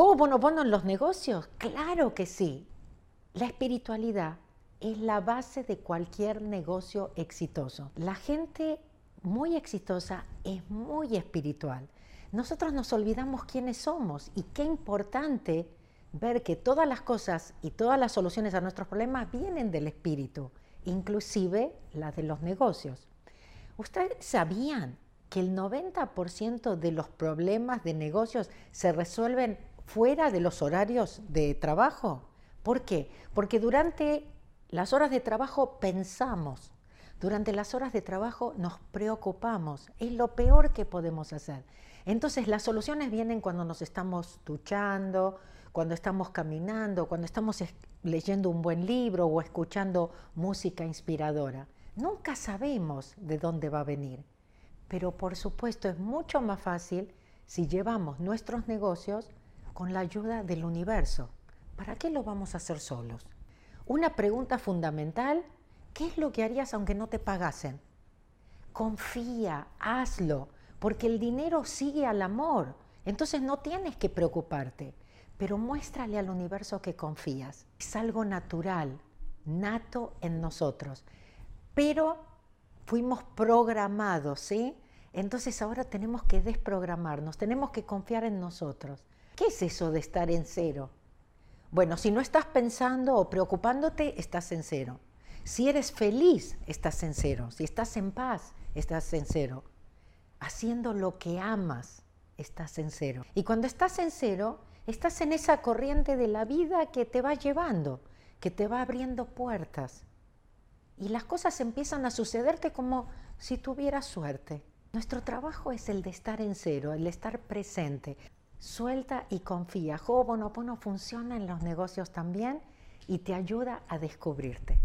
Ho'oponopono en los negocios? Claro que sí. La espiritualidad es la base de cualquier negocio exitoso. La gente muy exitosa es muy espiritual. Nosotros nos olvidamos quiénes somos y qué importante ver que todas las cosas y todas las soluciones a nuestros problemas vienen del espíritu, inclusive las de los negocios. ¿Ustedes sabían que el 90% de los problemas de negocios se resuelven fuera de los horarios de trabajo? ¿Por qué? Porque durante las horas de trabajo pensamos, durante las horas de trabajo nos preocupamos, es lo peor que podemos hacer. Entonces las soluciones vienen cuando nos estamos duchando, cuando estamos caminando, cuando estamos leyendo un buen libro o escuchando música inspiradora. Nunca sabemos de dónde va a venir, pero por supuesto es mucho más fácil si llevamos nuestros negocios con la ayuda del universo. ¿Para qué lo vamos a hacer solos? Una pregunta fundamental, ¿qué es lo que harías aunque no te pagasen? Confía, hazlo, porque el dinero sigue al amor, entonces no tienes que preocuparte, pero muéstrale al universo que confías. Es algo natural, nato en nosotros pero fuimos programados, ¿sí? Entonces ahora tenemos que desprogramarnos, tenemos que confiar en nosotros. ¿Qué es eso de estar en cero? Bueno, si no estás pensando o preocupándote, estás en cero. Si eres feliz, estás en cero. Si estás en paz, estás en cero. Haciendo lo que amas, estás en cero. Y cuando estás en cero, estás en esa corriente de la vida que te va llevando, que te va abriendo puertas y las cosas empiezan a sucederte como si tuvieras suerte. Nuestro trabajo es el de estar en cero, el de estar presente. Suelta y confía. Ho'oponopono funciona en los negocios también y te ayuda a descubrirte.